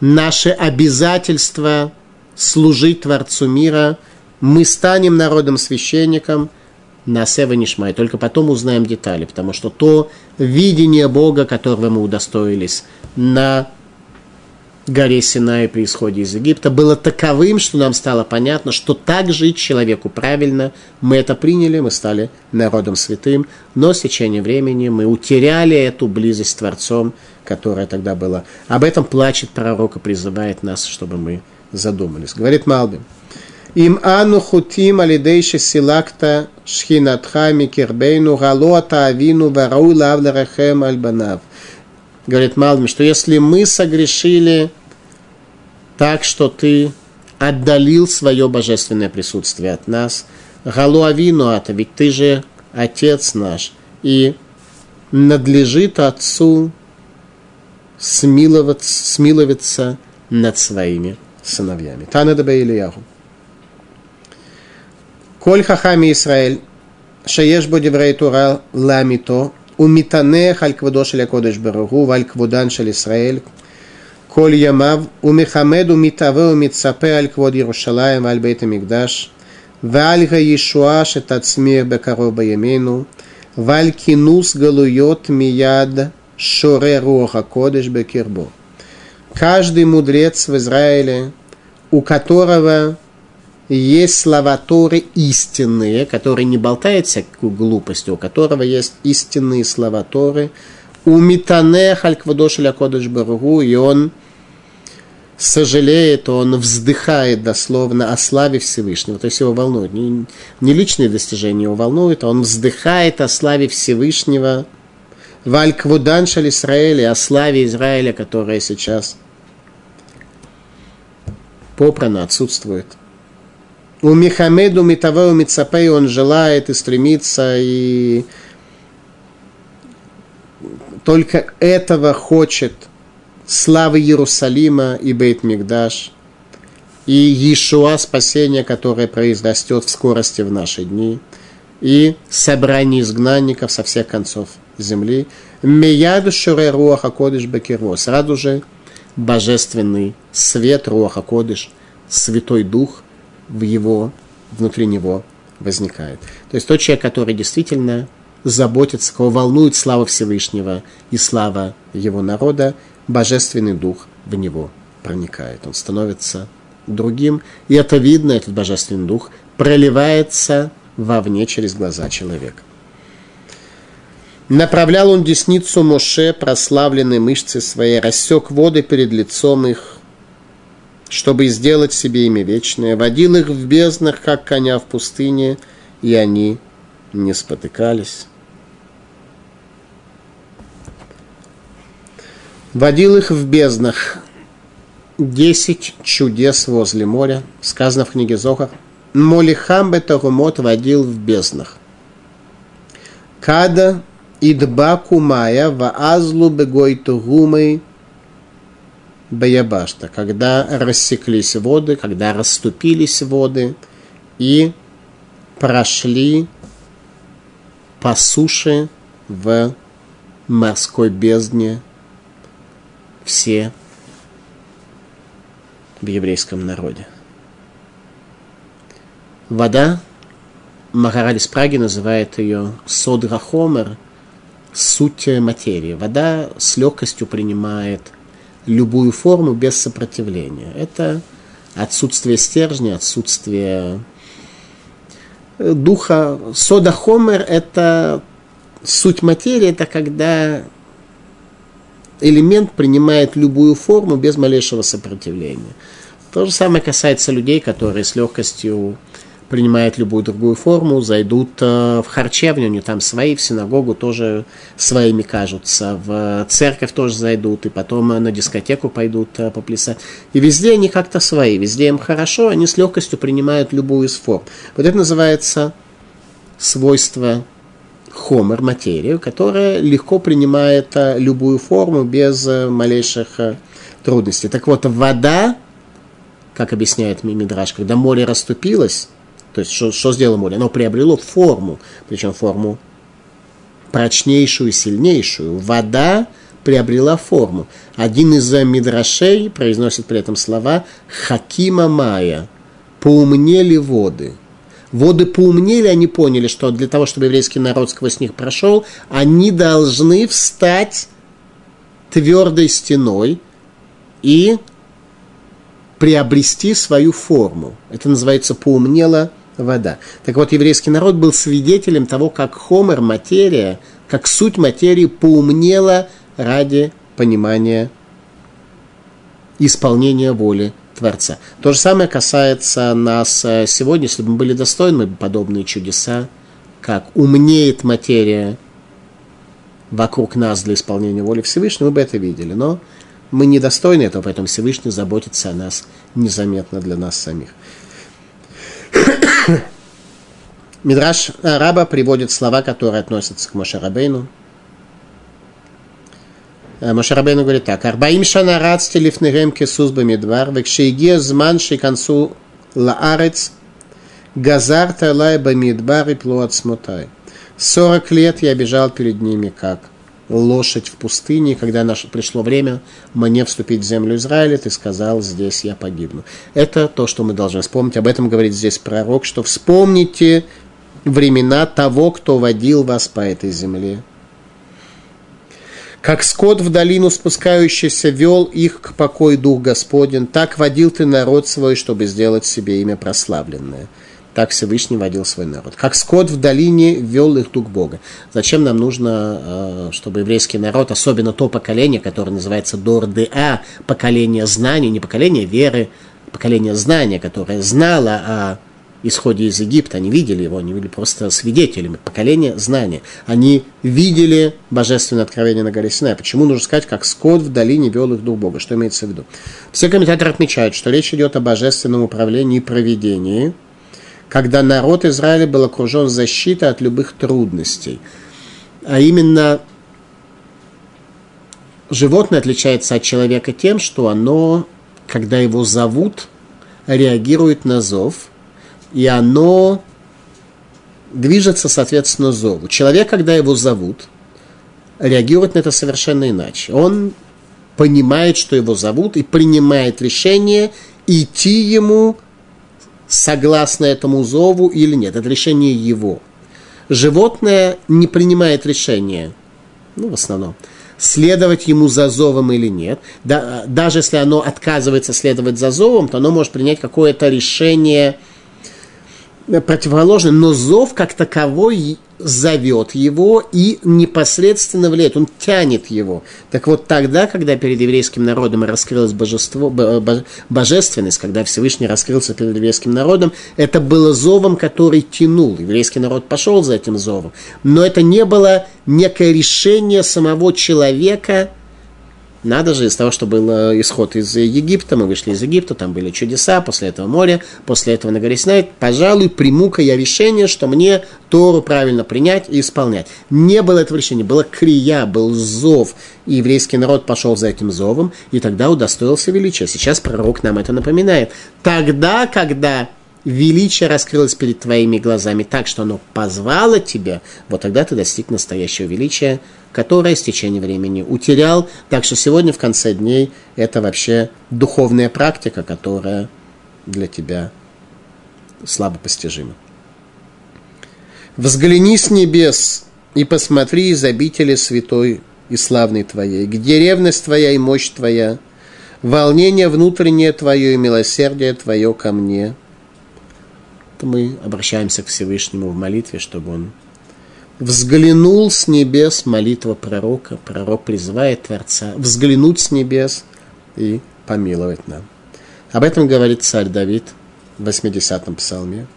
наше обязательство служить Творцу мира – мы станем народом священником на Сева Нишмай. Только потом узнаем детали, потому что то видение Бога, которого мы удостоились на горе Синай при исходе из Египта было таковым, что нам стало понятно, что так жить человеку правильно. Мы это приняли, мы стали народом святым, но с течением времени мы утеряли эту близость с Творцом, которая тогда была. Об этом плачет пророк и призывает нас, чтобы мы задумались. Говорит Малбин. Им ану хутим алидейши силакта шхинатхами кирбейну галуата авину варау лавларахем альбанав – говорит Малми, что если мы согрешили так, что ты отдалил свое божественное присутствие от нас, Галуавину ата, ведь ты же Отец наш, и надлежит Отцу смиловаться, смиловаться над своими сыновьями. Танадабе Ильяху. Коль хахами Исраэль, шееш бодеврей тура ламито, Умитанех аль кводо шеля кодыш барагу, валь кводан шель Исраэль, коль ямав, умехамед умитаве умитсапе аль квод Иерушалаем, аль бейт амигдаш, валь га Иешуа шетацмир бекаров баямину, валь кинус галуйот мияд шоре руаха кодыш бекирбо. Каждый мудрец в Израиле, у которого есть слова Торы истинные, которые не болтают всякую глупость, у которого есть истинные слова Торы. У Митане Хальквадошеля Кодыш Баругу, и он сожалеет, он вздыхает дословно о славе Всевышнего. То есть его волнует. Не, не личные достижения его волнуют, а он вздыхает о славе Всевышнего. Вальквудан Шаль Израиля, о славе Израиля, которая сейчас попрано отсутствует – у Михамеду Митавеу Мицапей он желает и стремится, и только этого хочет славы Иерусалима и Бейт Мигдаш, и Иешуа спасение, которое произрастет в скорости в наши дни, и собрание изгнанников со всех концов земли. Мияду Шуре Руаха Кодыш Бекирво. Сразу же божественный свет Руаха Кодыш, Святой Дух – в его, внутри него возникает. То есть тот человек, который действительно заботится, кого волнует слава Всевышнего и слава его народа, божественный дух в него проникает. Он становится другим, и это видно, этот божественный дух проливается вовне через глаза человека. Направлял он десницу Моше, прославленной мышцы своей, рассек воды перед лицом их, чтобы сделать себе имя вечное, водил их в безднах, как коня в пустыне, и они не спотыкались. Водил их в безднах. Десять чудес возле моря, сказано в книге Зохар. Молихам бетагумот водил в безднах. Када идбаку мая ваазлу бегой тугумой Баябашта, когда рассеклись воды, когда расступились воды и прошли по суше в морской бездне все в еврейском народе. Вода, Махарадис Праги называет ее Содрахомер, суть материи. Вода с легкостью принимает любую форму без сопротивления. Это отсутствие стержня, отсутствие э, духа. Сода хомер – это суть материи, это когда элемент принимает любую форму без малейшего сопротивления. То же самое касается людей, которые с легкостью принимают любую другую форму, зайдут э, в харчевню, они там свои, в синагогу тоже своими кажутся, в церковь тоже зайдут, и потом на дискотеку пойдут э, поплясать. И везде они как-то свои, везде им хорошо, они с легкостью принимают любую из форм. Вот это называется свойство хомер, материю, которая легко принимает э, любую форму без малейших трудностей. Так вот, вода, как объясняет Мимидраш, когда море расступилось, то есть, что, что сделало море? Оно приобрело форму, причем форму прочнейшую, сильнейшую. Вода приобрела форму. Один из мидрашей произносит при этом слова «Хакима Майя» – «поумнели воды». Воды поумнели, они поняли, что для того, чтобы еврейский народ сквозь них прошел, они должны встать твердой стеной и приобрести свою форму. Это называется поумнело вода. Так вот, еврейский народ был свидетелем того, как хомер, материя, как суть материи поумнела ради понимания исполнения воли Творца. То же самое касается нас э, сегодня, если бы мы были достойны подобные чудеса, как умнеет материя вокруг нас для исполнения воли Всевышнего, мы бы это видели. Но мы недостойны этого, поэтому Всевышний заботится о нас незаметно для нас самих. Мидраш Раба приводит слова, которые относятся к Мошарабейну. Э, Мошарабейну говорит так. Арбаим шана рацти лифнегем кесус бамидвар, векшейгия зман шейкансу лаарец, газар талай бамидбар и плуат смотай. Сорок лет я бежал перед ними, как лошадь в пустыне, когда наше, пришло время мне вступить в землю Израиля, ты сказал, здесь я погибну. Это то, что мы должны вспомнить. Об этом говорит здесь пророк, что вспомните времена того, кто водил вас по этой земле. Как скот в долину спускающийся вел их к покою Дух Господень, так водил ты народ свой, чтобы сделать себе имя прославленное. Так Всевышний водил свой народ. Как скот в долине вел их Дух Бога. Зачем нам нужно, э, чтобы еврейский народ, особенно то поколение, которое называется Дор-Деа, поколение знаний, не поколение веры, поколение знания, которое знало о исходе из Египта, они видели его, они были просто свидетелями, поколение знания. Они видели божественное откровение на горе Синай. Почему нужно сказать, как скот в долине вел их Дух Бога? Что имеется в виду? Все комментаторы отмечают, что речь идет о божественном управлении и проведении, когда народ Израиля был окружен защитой от любых трудностей. А именно животное отличается от человека тем, что оно, когда его зовут, реагирует на зов, и оно движется, соответственно, зову. Человек, когда его зовут, реагирует на это совершенно иначе. Он понимает, что его зовут, и принимает решение идти ему согласно этому зову или нет. Это решение его. Животное не принимает решения, ну, в основном, следовать ему за зовом или нет. Да, даже если оно отказывается следовать за зовом, то оно может принять какое-то решение – противоположный, но зов как таковой зовет его и непосредственно влияет, он тянет его. Так вот тогда, когда перед еврейским народом раскрылось божество, божественность, когда Всевышний раскрылся перед еврейским народом, это было зовом, который тянул. Еврейский народ пошел за этим зовом. Но это не было некое решение самого человека – надо же, из того, что был э, исход из Египта, мы вышли из Египта, там были чудеса, после этого море, после этого на горе Синай, пожалуй, приму-ка я решение, что мне Тору правильно принять и исполнять. Не было этого решения, было крия, был зов, и еврейский народ пошел за этим зовом, и тогда удостоился величия. Сейчас пророк нам это напоминает. Тогда, когда величие раскрылось перед твоими глазами так, что оно позвало тебя, вот тогда ты достиг настоящего величия, которое с течением времени утерял. Так что сегодня в конце дней это вообще духовная практика, которая для тебя слабо постижима. Взгляни с небес и посмотри из обители святой и славной Твоей, где ревность Твоя и мощь Твоя, волнение внутреннее Твое и милосердие Твое ко мне. То мы обращаемся к Всевышнему в молитве, чтобы Он взглянул с небес, молитва пророка, пророк призывает Творца, взглянуть с небес и помиловать нам. Об этом говорит царь Давид в 80-м псалме.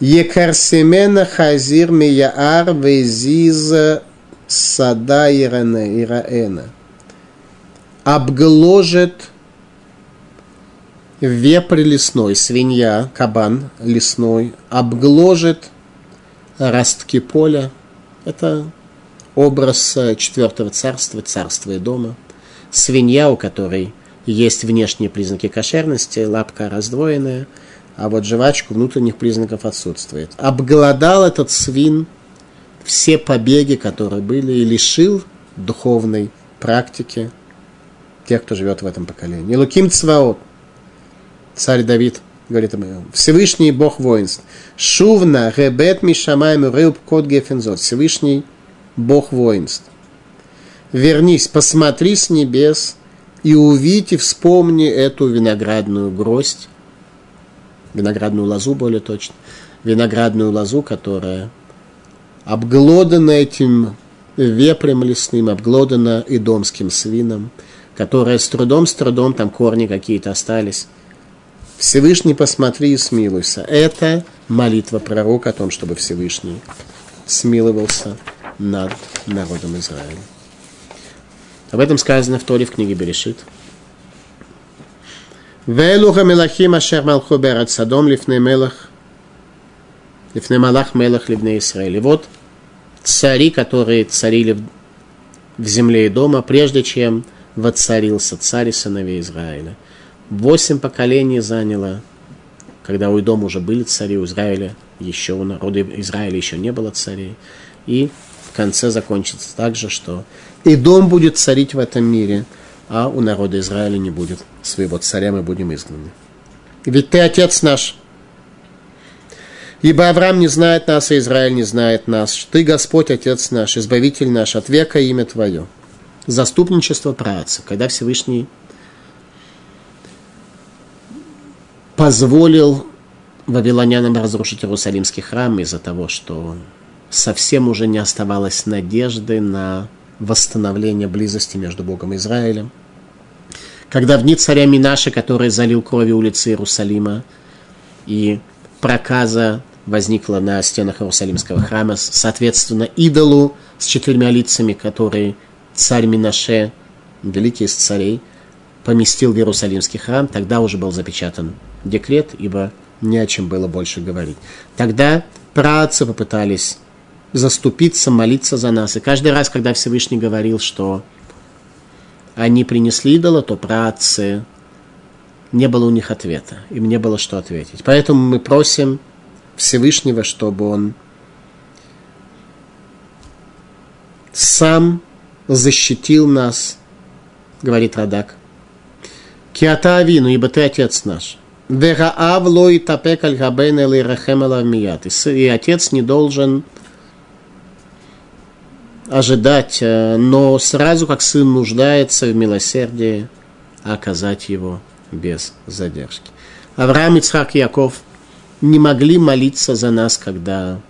Екарсемена хазир мияар везиза сада ираэна. Обгложит вепрь лесной, свинья, кабан лесной, обгложит ростки поля. Это образ четвертого царства, царства и дома. Свинья, у которой есть внешние признаки кошерности, лапка раздвоенная, а вот жвачку внутренних признаков отсутствует. Обголодал этот свин все побеги, которые были, и лишил духовной практики тех, кто живет в этом поколении. Луким Цваот, царь Давид, говорит ему, Всевышний Бог воинств, Шувна, Ребет Мишамаем, Рыб Кот Гефензот, Всевышний Бог воинств. Вернись, посмотри с небес и увидь и вспомни эту виноградную гроздь, виноградную лозу более точно, виноградную лозу, которая обглодана этим вепрем лесным, обглодана и домским свином, которая с трудом, с трудом, там корни какие-то остались. Всевышний посмотри и смилуйся. Это молитва пророка о том, чтобы Всевышний смиловался над народом Израиля. Об этом сказано в Торе в книге Берешит. Велуха мелахим ашер малху берат садом лифней мелах лифней малах мелах ливней Израиль. вот цари, которые царили в земле и дома, прежде чем воцарился царь и сыновей Израиля – Восемь поколений заняло, когда у дома уже были цари, у Израиля еще, у народа Израиля еще не было царей. И в конце закончится так же, что и дом будет царить в этом мире – а у народа Израиля не будет своего царя, мы будем изгнаны. Ведь ты отец наш. Ибо Авраам не знает нас, и Израиль не знает нас. Ты, Господь, Отец наш, Избавитель наш, от века имя Твое. Заступничество праотца, когда Всевышний позволил вавилонянам разрушить Иерусалимский храм из-за того, что совсем уже не оставалось надежды на восстановление близости между Богом и Израилем. Когда в дни царя Минаша, который залил кровью улицы Иерусалима, и проказа возникла на стенах Иерусалимского храма, соответственно, идолу с четырьмя лицами, который царь Минаше, великий из царей, поместил в Иерусалимский храм, тогда уже был запечатан декрет, ибо не о чем было больше говорить. Тогда праотцы попытались заступиться, молиться за нас. И каждый раз, когда Всевышний говорил, что они принесли идола, то праотцы не было у них ответа. Им не было что ответить. Поэтому мы просим Всевышнего, чтобы он сам защитил нас, говорит Радак. Киата ибо ты отец наш. Вераав лой тапек аль габен И отец не должен ожидать, э, но сразу как сын нуждается в милосердии, оказать его без задержки. Авраам, Ицхак Яков не могли молиться за нас, когда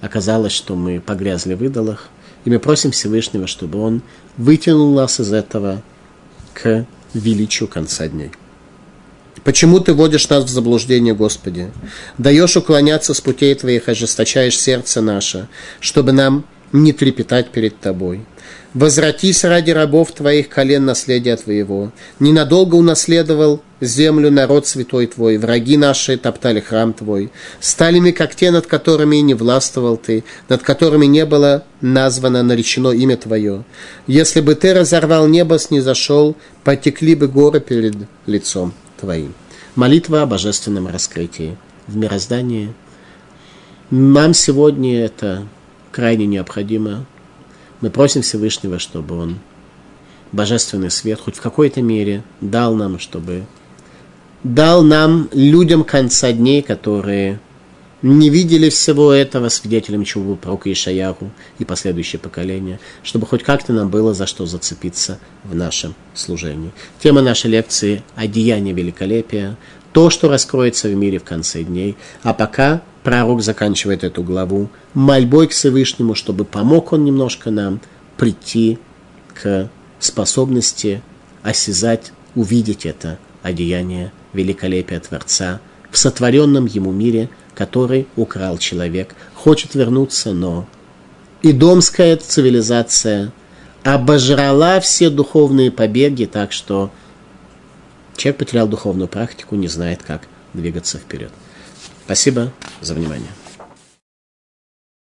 оказалось, что мы погрязли в идолах. И мы просим Всевышнего, чтобы Он вытянул нас из этого к величию конца дней. Почему ты водишь нас в заблуждение, Господи? Даешь уклоняться с путей Твоих, ожесточаешь сердце наше, чтобы нам не трепетать перед тобой. Возвратись ради рабов твоих колен наследия твоего. Ненадолго унаследовал землю народ святой твой, враги наши топтали храм твой. Стали мы, как те, над которыми не властвовал ты, над которыми не было названо, наречено имя твое. Если бы ты разорвал небо, снизошел, потекли бы горы перед лицом твоим. Молитва о божественном раскрытии в мироздании. Нам сегодня это крайне необходимо. Мы просим Всевышнего, чтобы Он божественный свет хоть в какой-то мере дал нам, чтобы дал нам, людям конца дней, которые не видели всего этого, свидетелем чего был пророк Ишаяху и последующие поколения, чтобы хоть как-то нам было за что зацепиться в нашем служении. Тема нашей лекции – одеяние великолепия, то, что раскроется в мире в конце дней. А пока пророк заканчивает эту главу мольбой к Всевышнему, чтобы помог он немножко нам прийти к способности осязать, увидеть это одеяние великолепия Творца в сотворенном ему мире – который украл человек, хочет вернуться, но идомская цивилизация обожрала все духовные побеги, так что человек потерял духовную практику, не знает, как двигаться вперед. Спасибо за внимание.